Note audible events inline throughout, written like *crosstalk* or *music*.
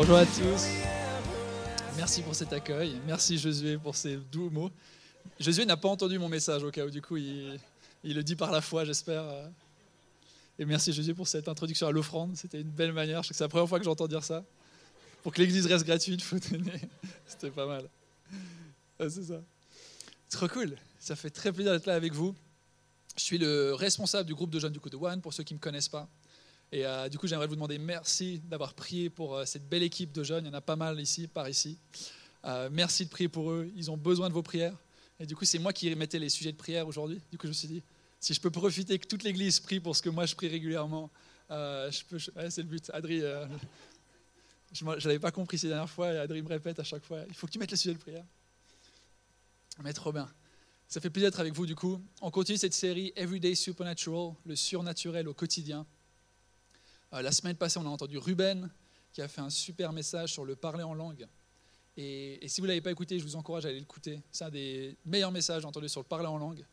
Bonjour à tous. Merci pour cet accueil. Merci Josué pour ces doux mots. Josué n'a pas entendu mon message au cas où, du coup, il, le dit par la foi, j'espère. Et merci Josué pour cette introduction à l'offrande. C'était une belle manière. Je sais que c'est la première fois que j'entends dire ça. Pour que l'église reste gratuite, il faut donner. *laughs* C'était pas mal. Ah, c'est ça. Trop cool. Ça fait très plaisir d'être là avec vous. Je suis le responsable du groupe de jeunes du coup de One, pour ceux qui ne me connaissent pas. Et euh, du coup, j'aimerais vous demander merci d'avoir prié pour euh, cette belle équipe de jeunes. Il y en a pas mal ici, par ici. Euh, merci de prier pour eux. Ils ont besoin de vos prières. Et du coup, c'est moi qui mettais les sujets de prière aujourd'hui. Du coup, je me suis dit, si je peux profiter que toute l'Église prie pour ce que moi je prie régulièrement, c'est le but. Adri, je n'avais pas compris ces dernières fois. Et Adri me répète à chaque fois, il faut que tu mettes les sujets de prière. Mais trop bien. Ça fait plaisir d'être avec vous du coup. On continue cette série Everyday Supernatural, le surnaturel au quotidien. Euh, la semaine passée, on a entendu Ruben qui a fait un super message sur le parler en langue. Et, si vous ne l'avez pas écouté, je vous encourage à aller l'écouter. C'est un des meilleurs messages entendus sur le parler en langue.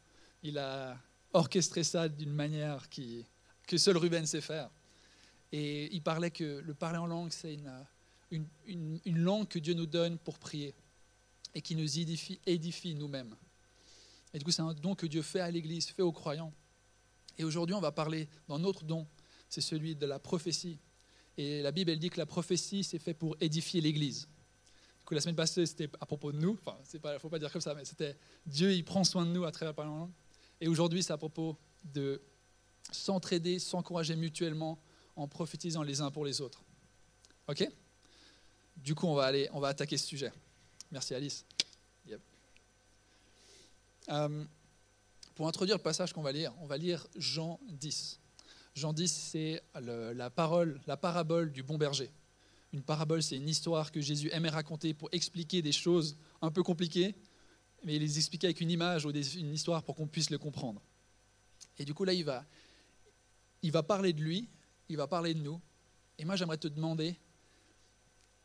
Il a orchestré ça d'une manière qui, que seul Ruben sait faire. Et il parlait que le parler en langue, c'est une, une, langue que Dieu nous donne pour prier et qui nous édifie, édifie nous-mêmes. Et du coup, c'est un don que Dieu fait à l'Église, fait aux croyants. Et aujourd'hui, on va parler d'un autre don, c'est celui de la prophétie. Et la Bible, elle dit que la prophétie, c'est fait pour édifier l'Église. Du coup, la semaine passée, c'était à propos de nous. Enfin, il ne faut pas dire comme ça, mais c'était Dieu, il prend soin de nous à travers la parole. Et aujourd'hui, c'est à propos de s'entraider, s'encourager mutuellement en prophétisant les uns pour les autres. OK? Du coup, on va, aller, on va attaquer ce sujet. Merci Alice. Euh, pour introduire le passage qu'on va lire, on va lire Jean 10. Jean 10, c'est la parole, la parabole du bon berger. Une parabole, c'est une histoire que Jésus aimait raconter pour expliquer des choses un peu compliquées, mais il les expliquer avec une image ou une histoire pour qu'on puisse le comprendre. Et du coup, là, il va, il va parler de lui, il va parler de nous. Et moi, j'aimerais te demander,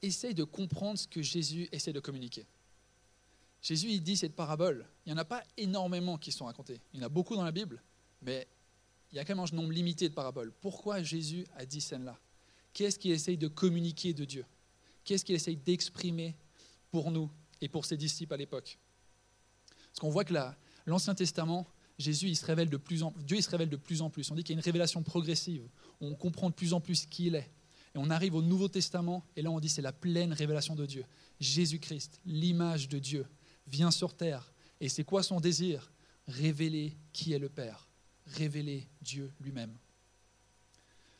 essaye de comprendre ce que Jésus essaie de communiquer. Jésus, il dit cette parabole. Il n'y en a pas énormément qui sont racontées. Il y en a beaucoup dans la Bible, mais il y a quand même un nombre limité de paraboles. Pourquoi Jésus a dit celle-là? Qu'est-ce qu'il essaye de communiquer de Dieu? Qu'est-ce qu'il essaye d'exprimer pour nous et pour ses disciples à l'époque? Parce qu'on voit que l'Ancien Testament, Jésus, révèle de plus en, Dieu il se révèle de plus en plus. On dit qu'il y a une révélation progressive. On comprend de plus en plus qui il est. Et on arrive au Nouveau Testament, et là on dit c'est la pleine révélation de Dieu. Jésus-Christ, l'image de Dieu, vient sur terre. Et c'est quoi son désir? Révéler qui est le Père, révéler Dieu lui-même.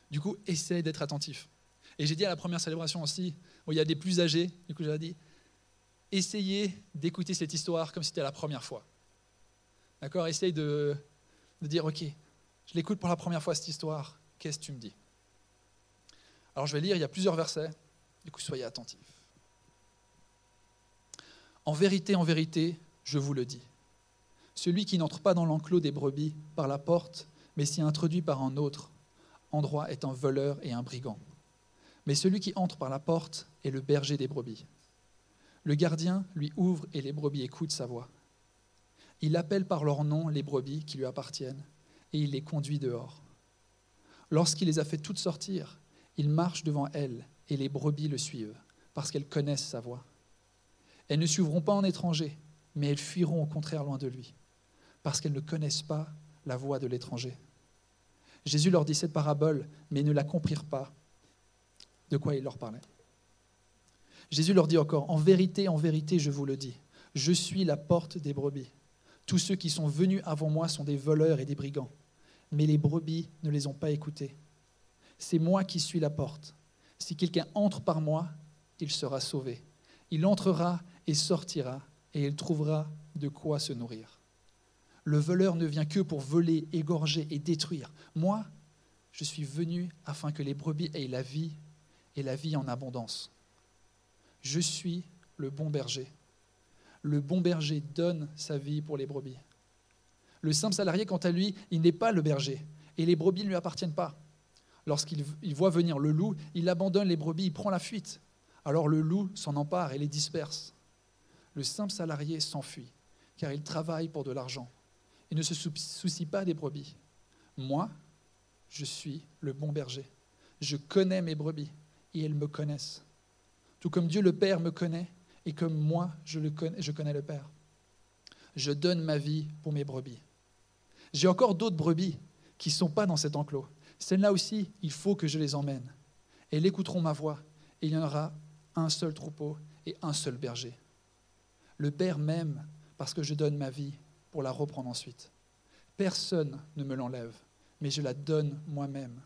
Du coup, essaye d'être attentif. Et j'ai dit à la première célébration aussi, où il y a des plus âgés, du coup j'ai dit, essayez d'écouter cette histoire comme si c'était la première fois. D'accord? Essaye de, de dire, ok, je l'écoute pour la première fois cette histoire, qu'est-ce que tu me dis? Alors je vais lire, il y a plusieurs versets, du coup soyez attentifs. En vérité, en vérité, je vous le dis. Celui qui n'entre pas dans l'enclos des brebis par la porte, mais s'y introduit par un autre endroit est un voleur et un brigand. Mais celui qui entre par la porte est le berger des brebis. Le gardien lui ouvre et les brebis écoutent sa voix. Il appelle par leur nom les brebis qui lui appartiennent et il les conduit dehors. Lorsqu'il les a fait toutes sortir, il marche devant elles et les brebis le suivent parce qu'elles connaissent sa voix. Elles ne suivront pas en étranger, mais elles fuiront au contraire loin de lui, parce qu'elles ne connaissent pas la voix de l'étranger. Jésus leur dit cette parabole, mais ils ne la comprirent pas de quoi il leur parlait. Jésus leur dit encore, En vérité, en vérité, je vous le dis, je suis la porte des brebis. Tous ceux qui sont venus avant moi sont des voleurs et des brigands, mais les brebis ne les ont pas écoutés. C'est moi qui suis la porte. Si quelqu'un entre par moi, il sera sauvé. Il entrera et sortira, et il trouvera de quoi se nourrir. Le voleur ne vient que pour voler, égorger et détruire. Moi, je suis venu afin que les brebis aient la vie et la vie en abondance. Je suis le bon berger. Le bon berger donne sa vie pour les brebis. Le simple salarié, quant à lui, il n'est pas le berger, et les brebis ne lui appartiennent pas. Lorsqu'il voit venir le loup, il abandonne les brebis, il prend la fuite. Alors le loup s'en empare et les disperse le simple salarié s'enfuit, car il travaille pour de l'argent et ne se soucie pas des brebis. Moi, je suis le bon berger. Je connais mes brebis et elles me connaissent. tout comme Dieu le Père me connaît et comme moi je, connais, connais le Père. Je donne ma vie pour mes brebis. J'ai encore d'autres brebis qui ne sont pas dans cet enclos. Celles-là aussi, il faut que je les emmène. Elles écouteront ma voix, et il y en aura un seul troupeau et un seul berger. Le Père m'aime parce que je donne ma vie pour la reprendre ensuite. Personne ne me l'enlève, mais je la donne moi-même.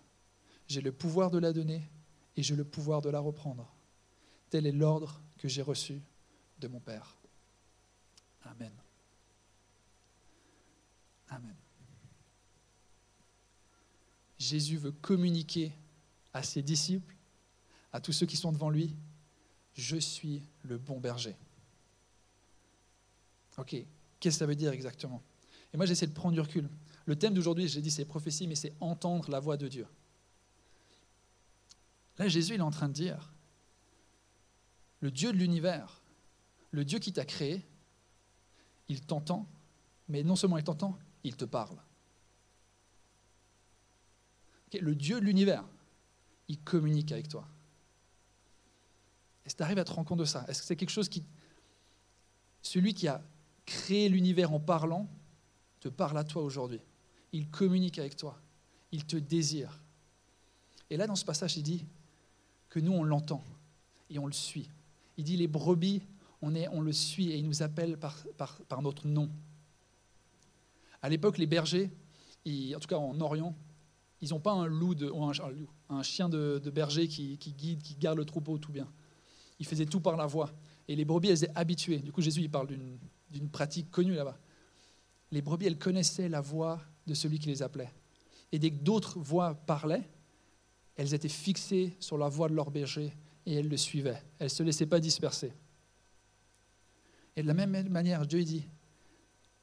J'ai le pouvoir de la donner et j'ai le pouvoir de la reprendre. Tel est l'ordre que j'ai reçu de mon Père. Amen. Amen. Jésus veut communiquer à ses disciples, à tous ceux qui sont devant lui, je suis le bon berger. Ok, qu'est-ce que ça veut dire exactement Et moi j'essaie de prendre du recul. Le thème d'aujourd'hui, j'ai dit c'est prophétie, mais c'est entendre la voix de Dieu. Là, Jésus, il est en train de dire, le Dieu de l'univers, le Dieu qui t'a créé, il t'entend, mais non seulement il t'entend, il te parle. le Dieu de l'univers, il communique avec toi. Est-ce que tu arrives à te rendre compte de ça? Est-ce que c'est quelque chose qui... Celui qui a créé l'univers en parlant te parle à toi aujourd'hui. Il communique avec toi. Il te désire. Et là, dans ce passage, il dit que nous, on l'entend et on le suit. Il dit les brebis, on, est, on le suit et il nous appelle par, notre nom. À l'époque, les bergers, en tout cas en Orient, ils n'ont pas un loup, de, un, un, chien de, berger qui, guide, qui garde le troupeau tout bien. Ils faisaient tout par la voix. Et les brebis, elles étaient habituées. Du coup, Jésus, il parle d'une pratique connue là-bas. Les brebis, elles connaissaient la voix de celui qui les appelait. Et dès que d'autres voix parlaient, elles étaient fixées sur la voix de leur berger et elles le suivaient. Elles ne se laissaient pas disperser. Et de la même manière, Dieu dit,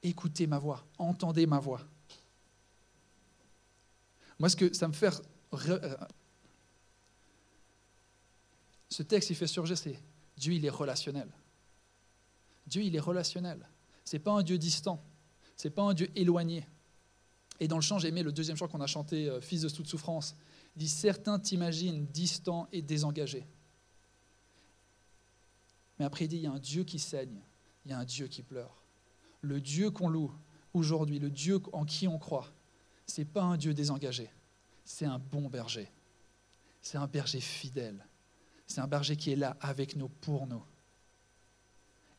écoutez ma voix, entendez ma voix. Moi, ce que ça me fait... Euh, ce texte, il fait surgir, c'est Dieu, il est relationnel. Dieu, il est relationnel. Ce n'est pas un Dieu distant. Ce n'est pas un Dieu éloigné. Et dans le chant, j'ai aimé le deuxième chant qu'on a chanté, euh, Fils de toute souffrance. Il dit Certains t'imaginent distant et désengagé. Mais après, il dit Il y a un Dieu qui saigne, il y a un Dieu qui pleure. Le Dieu qu'on loue aujourd'hui, le Dieu en qui on croit, ce n'est pas un Dieu désengagé, c'est un bon berger. C'est un berger fidèle. C'est un berger qui est là avec nous, pour nous.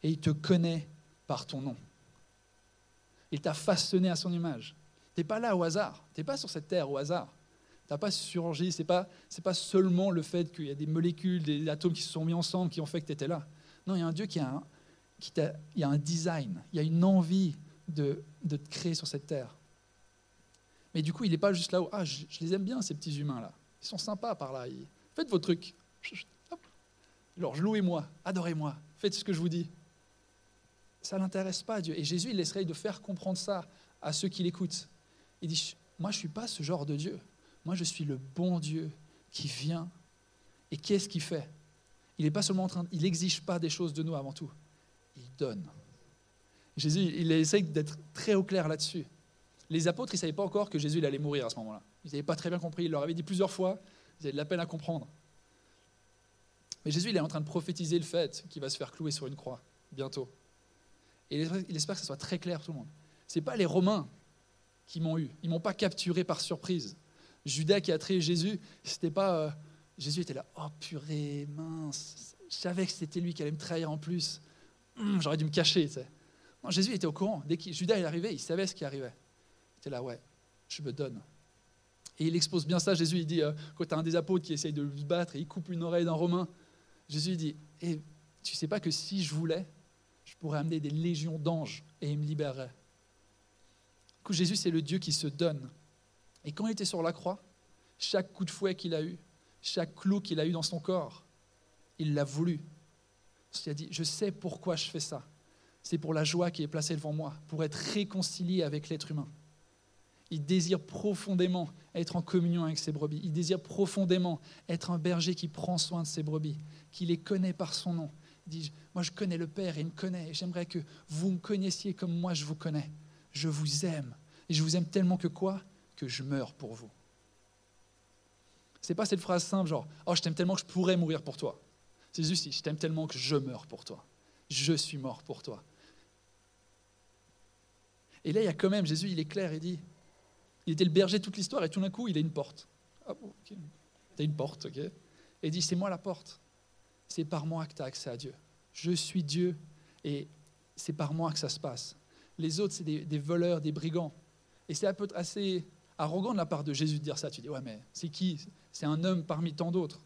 Et il te connaît par ton nom. Il t'a façonné à son image. Tu n'es pas là au hasard. Tu n'es pas sur cette terre au hasard. Tu n'as pas surgi. Ce n'est pas, pas seulement le fait qu'il y a des molécules, des atomes qui se sont mis ensemble qui ont fait que tu étais là. Non, il y a un Dieu qui a un, qui il y a un design, il y a une envie de, de te créer sur cette terre. Mais du coup, il n'est pas juste là où ah, je, les aime bien, ces petits humains-là. Ils sont sympas par là. Faites vos trucs. Alors, louez-moi, adorez-moi, faites ce que je vous dis. Ça ne l'intéresse pas, Dieu. Et Jésus, il essaye de faire comprendre ça à ceux qui l'écoutent. Il dit, moi, je ne suis pas ce genre de Dieu. Moi, je suis le bon Dieu qui vient. Et qu'est-ce qu'il fait? Il n'est pas seulement en train, il n'exige pas des choses de nous avant tout. Il donne. Jésus, il essaye d'être très au clair là-dessus. Les apôtres, ils ne savaient pas encore que Jésus il allait mourir à ce moment-là. Ils n'avaient pas très bien compris. Il leur avait dit plusieurs fois. Ils avaient de la peine à comprendre. Mais Jésus, il est en train de prophétiser le fait qu'il va se faire clouer sur une croix bientôt. Et il espère que ce soit très clair tout le monde. Ce n'est pas les Romains qui m'ont eu. Ils ne m'ont pas capturé par surprise. Judas qui a trahi Jésus, c'était pas. Euh, Jésus était là, oh purée, mince, je savais que c'était lui qui allait me trahir en plus. Hum, j'aurais dû me cacher. Non, Jésus était au courant. Dès que Judas est arrivé, il savait ce qui arrivait. Il était là, ouais, je me donne. Et il expose bien ça. Jésus, il dit, euh, quand tu as un des apôtres qui essaye de se battre et il coupe une oreille d'un Romain, Jésus dit, eh, tu sais pas que si je voulais, je pourrais amener des légions d'anges et ils me coup, Jésus, c'est le Dieu qui se donne. Et quand il était sur la croix, chaque coup de fouet qu'il a eu, chaque clou qu'il a eu dans son corps, il l'a voulu. Il a dit, je sais pourquoi je fais ça. C'est pour la joie qui est placée devant moi, pour être réconcilié avec l'être humain. Il désire profondément être en communion avec ses brebis. Il désire profondément être un berger qui prend soin de ses brebis, qui les connaît par son nom. Dit, moi je connais le Père et il me connaît. J'aimerais que vous me connaissiez comme moi je vous connais. Je vous aime. Et je vous aime tellement que quoi? Que je meurs pour vous. C'est pas cette phrase simple genre, oh je t'aime tellement que je pourrais mourir pour toi. C'est juste, je t'aime tellement que je meurs pour toi. Je suis mort pour toi. Et là, il y a quand même, Jésus, il est clair, il dit, il était le berger toute l'histoire, et tout d'un coup, il a une porte. Ah bon, ok. T'as une porte, ok. Et il dit, c'est moi la porte. C'est par moi que tu as accès à Dieu. Je suis Dieu, et c'est par moi que ça se passe. Les autres, c'est des, voleurs, des brigands. Et c'est assez arrogant de la part de Jésus de dire ça. Tu dis, ouais, mais c'est qui? C'est un homme parmi tant d'autres.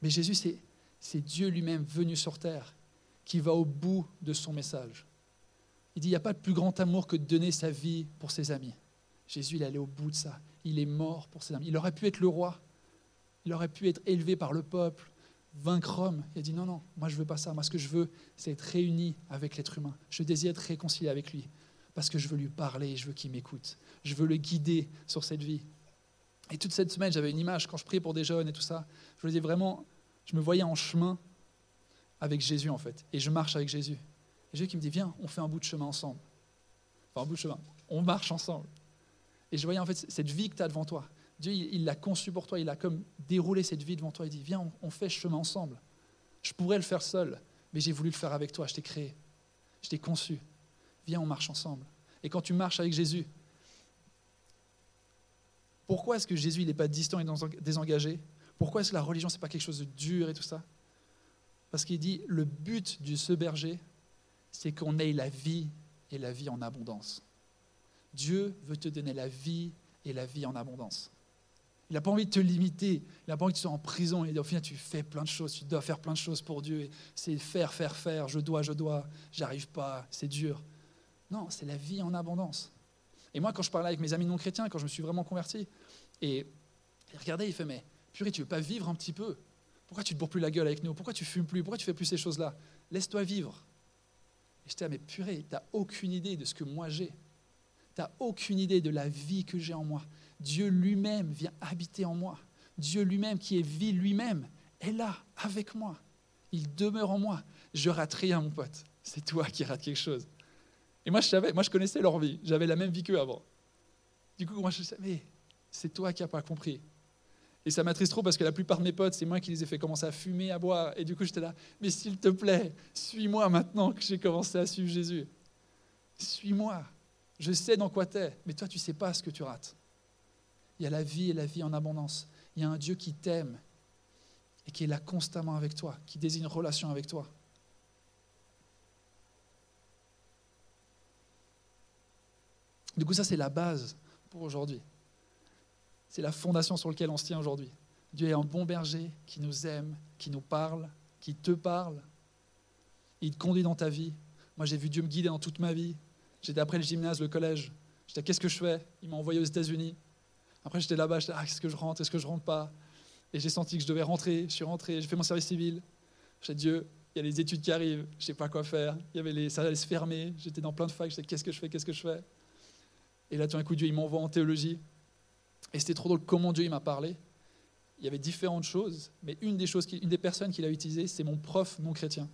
Mais Jésus, c'est Dieu lui-même venu sur terre qui va au bout de son message. Il dit, il n'y a pas de plus grand amour que de donner sa vie pour ses amis. Jésus, il est allé au bout de ça. Il est mort pour ses amis. Il aurait pu être le roi. Il aurait pu être élevé par le peuple, vaincre Rome. Il a dit, non, non, moi je veux pas ça. Moi, ce que je veux, c'est être réuni avec l'être humain. Je désire être réconcilié avec lui parce que je veux lui parler, je veux qu'il m'écoute. Je veux le guider sur cette vie. Et toute cette semaine, j'avais une image quand je priais pour des jeunes et tout ça. Je me disais vraiment, je me voyais en chemin avec Jésus en fait. Et je marche avec Jésus. Jésus qui me dit, viens, on fait un bout de chemin ensemble. Enfin, un bout de chemin. On marche ensemble. Et je voyais en fait cette vie que tu as devant toi. Dieu, il l'a conçu pour toi. Il a comme déroulé cette vie devant toi. Il dit, viens, on, fait chemin ensemble. Je pourrais le faire seul, mais j'ai voulu le faire avec toi. Je t'ai créé. Je t'ai conçu. Viens, on marche ensemble. Et quand tu marches avec Jésus, pourquoi est-ce que Jésus n'est pas distant et désengagé? Pourquoi est-ce que la religion, ce n'est pas quelque chose de dur et tout ça? Parce qu'il dit, le but de ce berger, c'est qu'on ait la vie et la vie en abondance. Dieu veut te donner la vie et la vie en abondance. Il n'a pas envie de te limiter, il n'a pas envie que tu sois en prison et au final tu fais plein de choses, tu dois faire plein de choses pour Dieu. C'est faire, faire, faire, je dois, je dois, j'arrive pas, c'est dur. Non, c'est la vie en abondance. Et moi, quand je parlais avec mes amis non chrétiens, quand je me suis vraiment converti, et il regardait, il fait Mais purée, tu veux pas vivre un petit peu? Pourquoi tu te bourres plus la gueule avec nous? Pourquoi tu fumes plus? Pourquoi tu fais plus ces choses-là? Laisse-toi vivre. Et j'étais, mais purée, tu n'as aucune idée de ce que moi j'ai. Tu n'as aucune idée de la vie que j'ai en moi. Dieu lui-même vient habiter en moi. Dieu lui-même, qui est vie lui-même, est là, avec moi. Il demeure en moi. Je rate rien, mon pote. C'est toi qui rates quelque chose. Et moi, je savais, moi, je connaissais leur vie. J'avais la même vie qu'eux avant. Du coup, moi, je savais, c'est toi qui n'as pas compris. Et ça m'attriste trop parce que la plupart de mes potes, c'est moi qui les ai fait commencer à fumer, à boire. Et du coup, j'étais là, mais s'il te plaît, suis-moi maintenant que j'ai commencé à suivre Jésus. Suis-moi. Je sais dans quoi tu es, mais toi, tu ne sais pas ce que tu rates. Il y a la vie et la vie en abondance. Il y a un Dieu qui t'aime et qui est là constamment avec toi, qui désigne une relation avec toi. Du coup, ça, c'est la base pour aujourd'hui. C'est la fondation sur laquelle on se tient aujourd'hui. Dieu est un bon berger qui nous aime, qui nous parle, qui te parle. Il te conduit dans ta vie. Moi, j'ai vu Dieu me guider dans toute ma vie. J'étais après le gymnase, le collège. J'étais, qu'est-ce que je fais? Il m'a envoyé aux États-Unis. Après, j'étais là-bas, j'étais, ah, est-ce que je rentre Est-ce que je rentre pas? Et j'ai senti que je devais rentrer. Je suis rentré, j'ai fait mon service civil. J'ai Dieu, il y a les études qui arrivent, je sais pas quoi faire. Il y avait les, ça allait se fermer. J'étais dans plein de facs, je disais, qu'est-ce que je fais? Qu'est-ce que je fais? Et là, tout d'un coup, Dieu, il m'envoie en théologie. Et c'était trop drôle comment Dieu m'a parlé. Il y avait différentes choses, mais une des, choses une des personnes qu'il a utilisées, c'est mon prof non chrétien.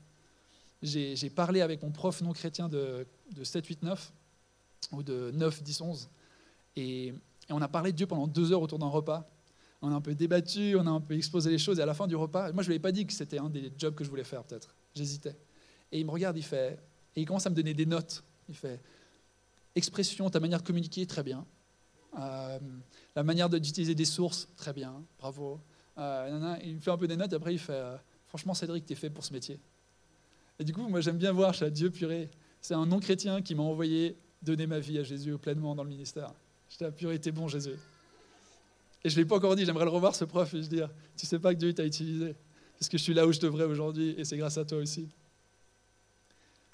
J'ai parlé avec mon prof non chrétien de, 7, 8, 9, ou de 9, 10, 11, et, on a parlé de Dieu pendant deux heures autour d'un repas. On a un peu débattu, on a un peu exposé les choses, et à la fin du repas, moi je ne lui ai pas dit que c'était un des jobs que je voulais faire peut-être. J'hésitais. Et il me regarde, il fait, et il commence à me donner des notes. Il fait, expression, ta manière de communiquer, très bien. Euh, la manière d'utiliser des sources, très bien, bravo. Euh, il me fait un peu des notes, et après il fait euh, Franchement, Cédric, tu es fait pour ce métier. Et du coup, moi j'aime bien voir, je suis Dieu purée. C'est un non-chrétien qui m'a envoyé donner ma vie à Jésus pleinement dans le ministère. J'étais à purée, t'es bon, Jésus. Et je ne l'ai pas encore dit, j'aimerais le revoir, ce prof, et je dire Tu sais pas que Dieu t'a utilisé, parce que je suis là où je devrais aujourd'hui, et c'est grâce à toi aussi.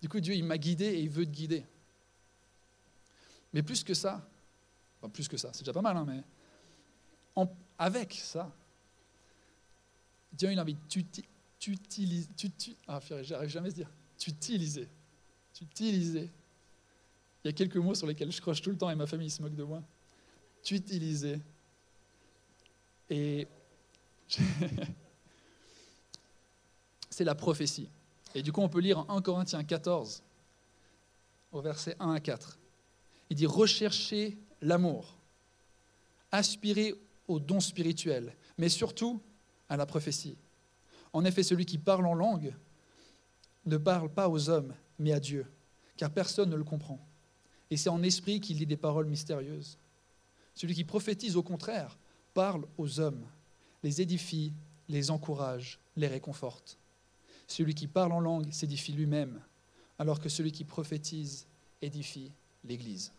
Du coup, Dieu, il m'a guidé et il veut te guider. Mais plus que ça, plus que ça, c'est déjà pas mal, hein, mais avec ça, Dieu il a envie d'utiliser, tu, tu, ah, j'arrive jamais à se dire, t'utiliser, t'utiliser. Il y a quelques mots sur lesquels je croche tout le temps et ma famille se moque de moi. T'utiliser. Et *laughs* c'est la prophétie. Et du coup, on peut lire en 1 Corinthiens 14, au verset 1 à 4. Il dit Recherchez l'amour, aspirez aux dons spirituels, mais surtout à la prophétie. En effet, celui qui parle en langue ne parle pas aux hommes, mais à Dieu, car personne ne le comprend. Et c'est en esprit qu'il dit des paroles mystérieuses. Celui qui prophétise, au contraire, parle aux hommes, les édifie, les encourage, les réconforte. Celui qui parle en langue s'édifie lui-même, alors que celui qui prophétise édifie l'Église.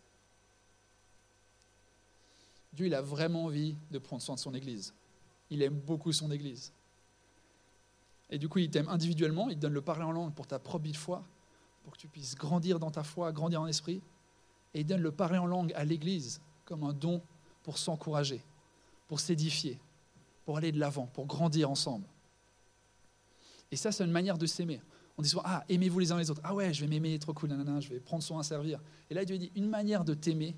Dieu, il a vraiment envie de prendre soin de son Église. Il aime beaucoup son Église. Et du coup, il t'aime individuellement, il te donne le parler en langue pour ta propre foi, pour que tu puisses grandir dans ta foi, grandir en esprit. Et il donne le parler en langue à l'Église comme un don pour s'encourager, pour s'édifier, pour aller de l'avant, pour grandir ensemble. Et ça, c'est une manière de s'aimer. On dit souvent, ah, aimez-vous les uns les autres. Ah ouais, je vais m'aimer, trop cool, nanana, je vais prendre soin à servir. Et là, Dieu dit, une manière de t'aimer,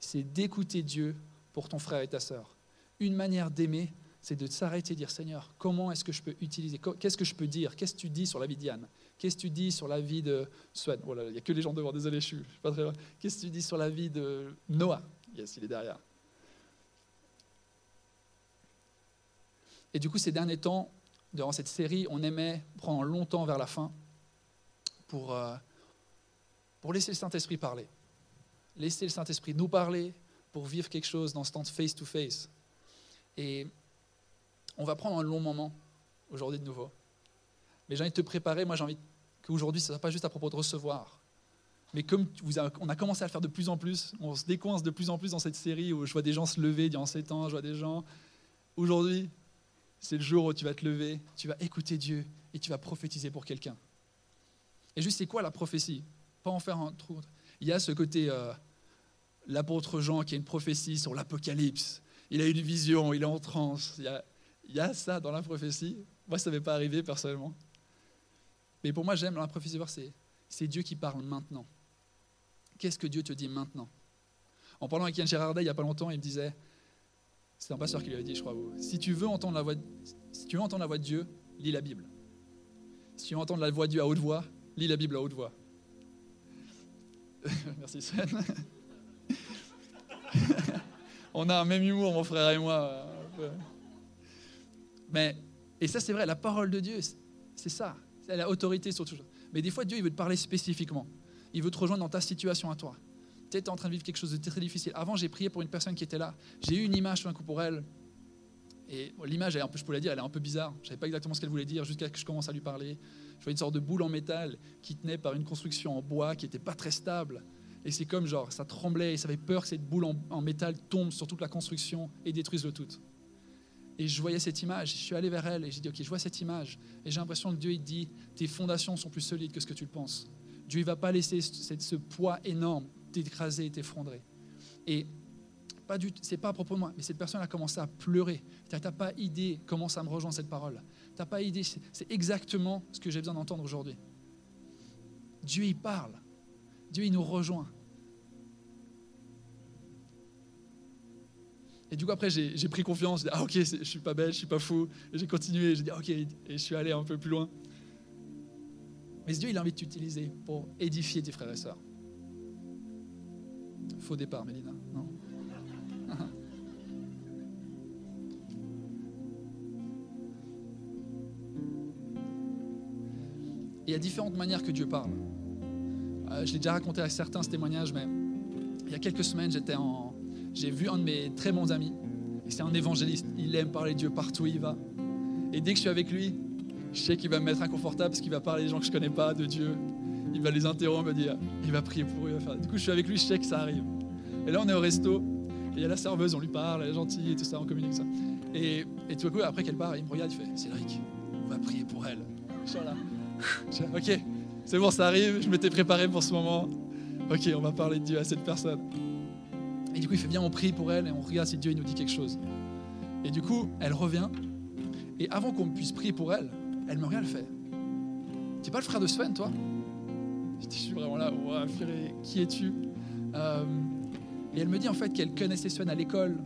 c'est d'écouter Dieu pour ton frère et ta sœur. Une manière d'aimer, c'est de s'arrêter et dire Seigneur, comment est-ce que je peux utiliser Qu'est-ce que je peux dire Qu'est-ce que tu dis sur la vie d'Yann Qu'est-ce que tu dis sur la vie de Swen? Oh il n'y a que les gens devant, désolé, je suis, pas très. Qu'est-ce que tu dis sur la vie de Noah? Yes, il est derrière. Et du coup, ces derniers temps, durant cette série, on aimait prendre longtemps vers la fin pour, euh, pour laisser le Saint-Esprit parler. Laisser le Saint-Esprit nous parler pour vivre quelque chose dans ce temps face-to-face. Et on va prendre un long moment aujourd'hui de nouveau. Mais j'ai envie de te préparer, moi j'ai envie qu'aujourd'hui, ce ne soit pas juste à propos de recevoir. Mais comme vous on a commencé à le faire de plus en plus, on se décoince de plus en plus dans cette série où je vois des gens se lever durant ces temps, je vois des gens. Aujourd'hui, c'est le jour où tu vas te lever, tu vas écouter Dieu et tu vas prophétiser pour quelqu'un. Et juste, c'est quoi la prophétie? Pas en faire un trou. Il y a ce côté, euh, l'apôtre Jean qui a une prophétie sur l'Apocalypse. Il a une vision, il est en transe. Il y a, il y a ça dans la prophétie. Moi, ça ne m'est pas arrivé personnellement. Mais pour moi, j'aime la prophétie c'est, c'est Dieu qui parle maintenant. Qu'est-ce que Dieu te dit maintenant? En parlant avec Yann Gérardet il n'y a pas longtemps, il me disait, c'est un pasteur qui lui avait dit, je crois, si tu veux entendre la voix, si tu veux entendre la voix de Dieu, lis la Bible. Si tu veux entendre la voix de Dieu à haute voix, lis la Bible à haute voix. *laughs* Merci Sven. *laughs* On a un même humour, mon frère et moi. Mais, et ça, c'est vrai, la parole de Dieu, c'est ça. C'est la autorité sur tout. Mais des fois, Dieu, il veut te parler spécifiquement. Il veut te rejoindre dans ta situation à toi. Tu es en train de vivre quelque chose de très difficile. Avant, j'ai prié pour une personne qui était là. J'ai eu une image tout un coup pour elle. Et l'image, je peux la dire, elle est un peu bizarre. Je ne savais pas exactement ce qu'elle voulait dire jusqu'à ce que je commence à lui parler. Je vois une sorte de boule en métal qui tenait par une construction en bois qui n'était pas très stable. Et c'est comme genre, ça tremblait et ça avait peur que cette boule en, en métal tombe sur toute la construction et détruise le tout. Et je voyais cette image, je suis allé vers elle et j'ai dit, ok, je vois cette image. Et j'ai l'impression que Dieu, il dit, tes fondations sont plus solides que ce que tu le penses. Dieu ne va pas laisser ce, poids énorme t'écraser t'effondrer. Et pas du, c'est pas à propos de moi, mais cette personne a commencé à pleurer. Tu n'as pas idée comment ça me rejoint cette parole. Tu n'as pas idée, c'est exactement ce que j'ai besoin d'entendre aujourd'hui. Dieu, il parle. Dieu, il nous rejoint. Et du coup, après, j'ai pris confiance. J'ai dit, ah, ok, je suis pas bête, je suis pas fou. J'ai continué. J'ai dit, ok, et je suis allé un peu plus loin. Mais Dieu, il a envie de t'utiliser pour édifier tes frères et sœurs. Faux départ, Mélina, non? *laughs* Il y a différentes manières que Dieu parle. Euh, je l'ai déjà raconté à certains ce témoignage, mais il y a quelques semaines, j'étais en, j'ai vu un de mes très bons amis, c'est un évangéliste. Il aime parler de Dieu partout où il va. Et dès que je suis avec lui, je sais qu'il va me mettre inconfortable parce qu'il va parler des gens que je connais pas, de Dieu. Il va les interrompre, il va dire, il va prier pour eux. Du coup, je suis avec lui, je sais que ça arrive. Et là, on est au resto, et il y a la serveuse, on lui parle, elle est gentille et tout ça, on communique ça. Et, et tout à coup, après qu'elle part, il me regarde, il fait, Cédric, on va prier pour elle. Je ok, c'est bon, ça arrive, je m'étais préparé pour ce moment. Ok, on va parler de Dieu à cette personne. Et du coup, il fait bien, on prie pour elle et on regarde si Dieu nous dit quelque chose. Et du coup, elle revient. Et avant qu'on puisse prier pour elle, elle me regarde, elle fait Tu n'es pas le frère de Sven, toi? Je suis vraiment là, ouais, qui es-tu? Euh, Et elle me dit en fait qu'elle connaissait Sven à l'école,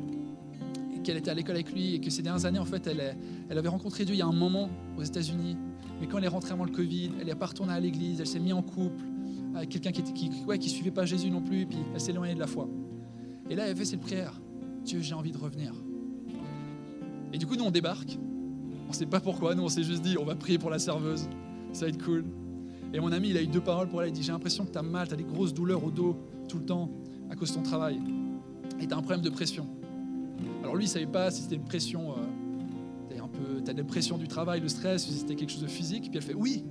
qu'elle était à l'école avec lui, et que ces dernières années, en fait, elle, avait rencontré Dieu il y a un moment aux États-Unis. Mais quand elle est rentrée avant le Covid, elle n'est pas retournée à l'église, elle s'est mise en couple avec quelqu'un qui ne suivait pas Jésus non plus, et puis elle s'est éloignée de la foi. Et là, elle fait cette prière. Dieu, j'ai envie de revenir. Et du coup, nous, on débarque. On ne sait pas pourquoi. Nous, on s'est juste dit, on va prier pour la serveuse. Ça va être cool. Et mon ami, il a eu deux paroles pour elle. Il dit J'ai l'impression que tu as mal, tu as des grosses douleurs au dos tout le temps à cause de ton travail. Et tu as un problème de pression. Alors lui, il ne savait pas si c'était une pression, euh, tu as des pressions du travail, le stress, si c'était quelque chose de physique. Puis elle fait Oui.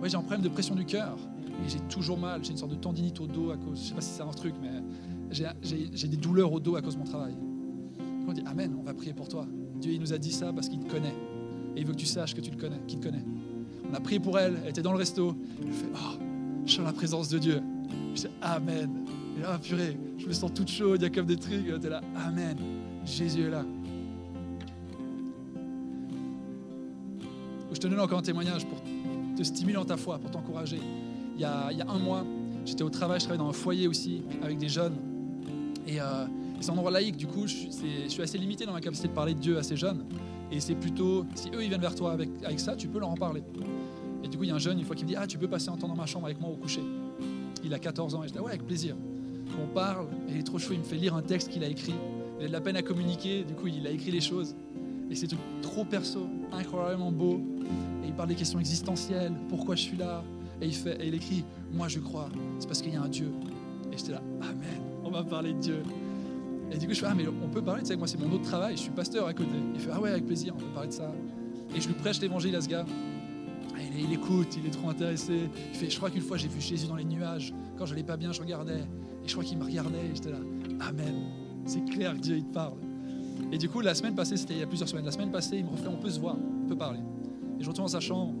ouais, j'ai un problème de pression du cœur. Et j'ai toujours mal. J'ai une sorte de tendinite au dos à cause. Je sais pas si c'est un truc, mais j'ai des douleurs au dos à cause de mon travail. on dit Amen, on va prier pour toi. Dieu, il nous a dit ça parce qu'il te connaît. Et il veut que tu saches que tu le connais, qu'il te connaît. On a prié pour elle, elle était dans le resto. Je fais Oh, je sens la présence de Dieu. Je dis Amen. Et là, purée, je me sens toute chaude, il y a comme des trucs. Tu es là, Amen. Jésus est là. Je te donne encore un témoignage pour te stimuler dans ta foi, pour t'encourager. Il y a un mois, j'étais au travail, je travaillais dans un foyer aussi avec des jeunes. Et euh, c'est un endroit laïque, du coup, je, suis assez limité dans ma capacité de parler de Dieu à ces jeunes. Et c'est plutôt, si eux ils viennent vers toi avec, ça, tu peux leur en parler. Et du coup, il y a un jeune, une fois, qui me dit Ah, tu peux passer un temps dans ma chambre avec moi au coucher. Il a 14 ans. Et je dis Ouais, avec plaisir. On parle, et il est trop chaud, il me fait lire un texte qu'il a écrit. Il a de la peine à communiquer, du coup, il a écrit les choses. Et c'est trop perso, incroyablement beau. Et il parle des questions existentielles pourquoi je suis là? Et il écrit Moi, je crois, c'est parce qu'il y a un Dieu. Et j'étais là Amen, on va parler de Dieu. Et du coup, je fais Ah, mais on peut parler, tu sais, moi, c'est mon autre travail, je suis pasteur à côté. Il fait Ah, ouais, avec plaisir, on peut parler de ça. Et je lui prêche l'évangile à ce gars. Et il, écoute, il est trop intéressé. Il fait Je crois qu'une fois, j'ai vu Jésus dans les nuages. Quand je n'allais pas bien, je regardais. Et je crois qu'il me regardait. Et j'étais là Amen. C'est clair que Dieu, il te parle. Et du coup, la semaine passée, c'était il y a plusieurs semaines. La semaine passée, il me refait On peut se voir, on peut parler. Et je retourne dans sa chambre.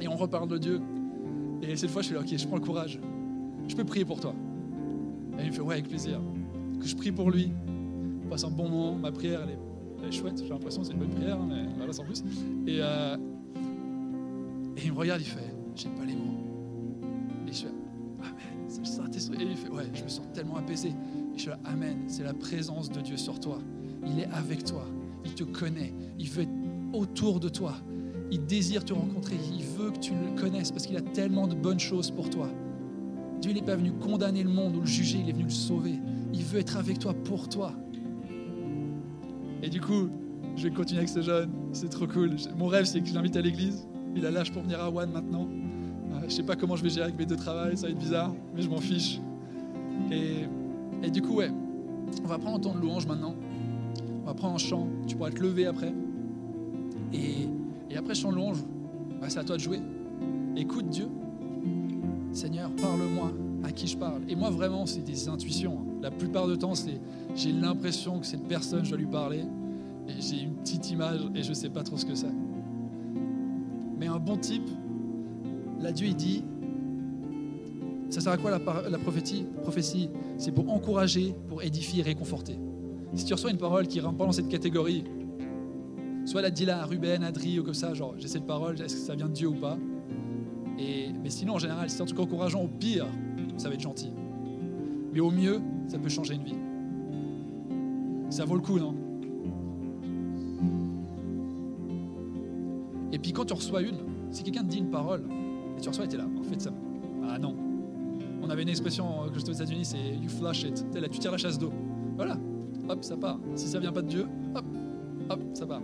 Et on reparle de Dieu. Et cette fois, je suis là Ok, je prends le courage. Je peux prier pour toi. Et il me fait Ouais, avec plaisir que je prie pour lui. On passe un bon moment. Ma prière, elle est, chouette. J'ai l'impression que c'est une bonne prière, mais voilà, sans plus. Et, euh, et il me regarde, il fait J'ai pas les mots. Et je fais Amen. C'est le Saint-Esprit. Et il fait Ouais, je me sens tellement apaisé. Et je fais Amen. C'est la présence de Dieu sur toi. Il est avec toi. Il te connaît. Il veut être autour de toi. Il désire te rencontrer. Il veut que tu le connaisses parce qu'il a tellement de bonnes choses pour toi. Dieu n'est pas venu condamner le monde ou le juger, il est venu le sauver. Il veut être avec toi pour toi. Et du coup, je vais continuer avec ce jeune. C'est trop cool. Mon rêve, c'est que je l'invite à l'église. Il a l'âge pour venir à One maintenant. Euh, je sais pas comment je vais gérer avec mes deux travails, ça va être bizarre, mais je m'en fiche. Et, du coup, ouais, on va prendre un temps de louange maintenant. On va prendre un chant. Tu pourras te lever après. Et, et après chant de louange, bah, c'est à toi de jouer. Écoute Dieu. Seigneur, parle-moi à qui je parle. Et moi, vraiment, c'est des intuitions. La plupart du temps, c'est j'ai l'impression que cette personne, je dois lui parler, et j'ai une petite image et je ne sais pas trop ce que c'est. Mais un bon type, là, Dieu, il dit ça sert à quoi la, la prophétie, prophétie C'est pour encourager, pour édifier, réconforter. Si tu reçois une parole qui rentre pas dans cette catégorie, soit la dit là à Ruben, à Adri ou comme ça, genre j'ai cette parole, est-ce que ça vient de Dieu ou pas? Mais sinon, en général, c'est tout cas encourageant, au pire, ça va être gentil. Mais au mieux, ça peut changer une vie. Ça vaut le coup, non? Et puis quand tu reçois une, si quelqu'un te dit une parole, et tu reçois, et tu es là, en fait, ça. Ah non. On avait une expression que j'étais aux États-Unis, c'est you flush it. Tu tires la chasse d'eau. Voilà, hop, ça part. Si ça vient pas de Dieu, hop, hop, ça part.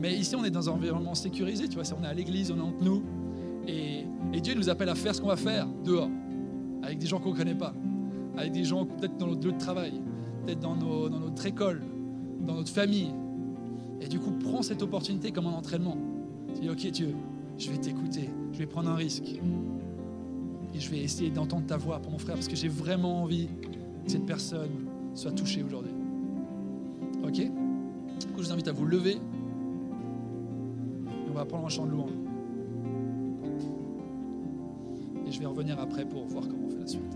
Mais ici, on est dans un environnement sécurisé, tu vois, on est à l'église, on est entre nous. Et, Dieu nous appelle à faire ce qu'on va faire dehors avec des gens qu'on ne connaît pas, avec des gens peut-être dans notre lieu de travail, peut-être dans, dans notre école, dans notre famille. Et du coup, prends cette opportunité comme un entraînement. Tu dis, ok Dieu, je vais t'écouter, je vais prendre un risque. Et je vais essayer d'entendre ta voix pour mon frère, parce que j'ai vraiment envie que cette personne soit touchée aujourd'hui. Ok? Du coup, je vous invite à vous lever. Et on va prendre un chant de louange. Vais revenir après pour voir comment on fait la suite.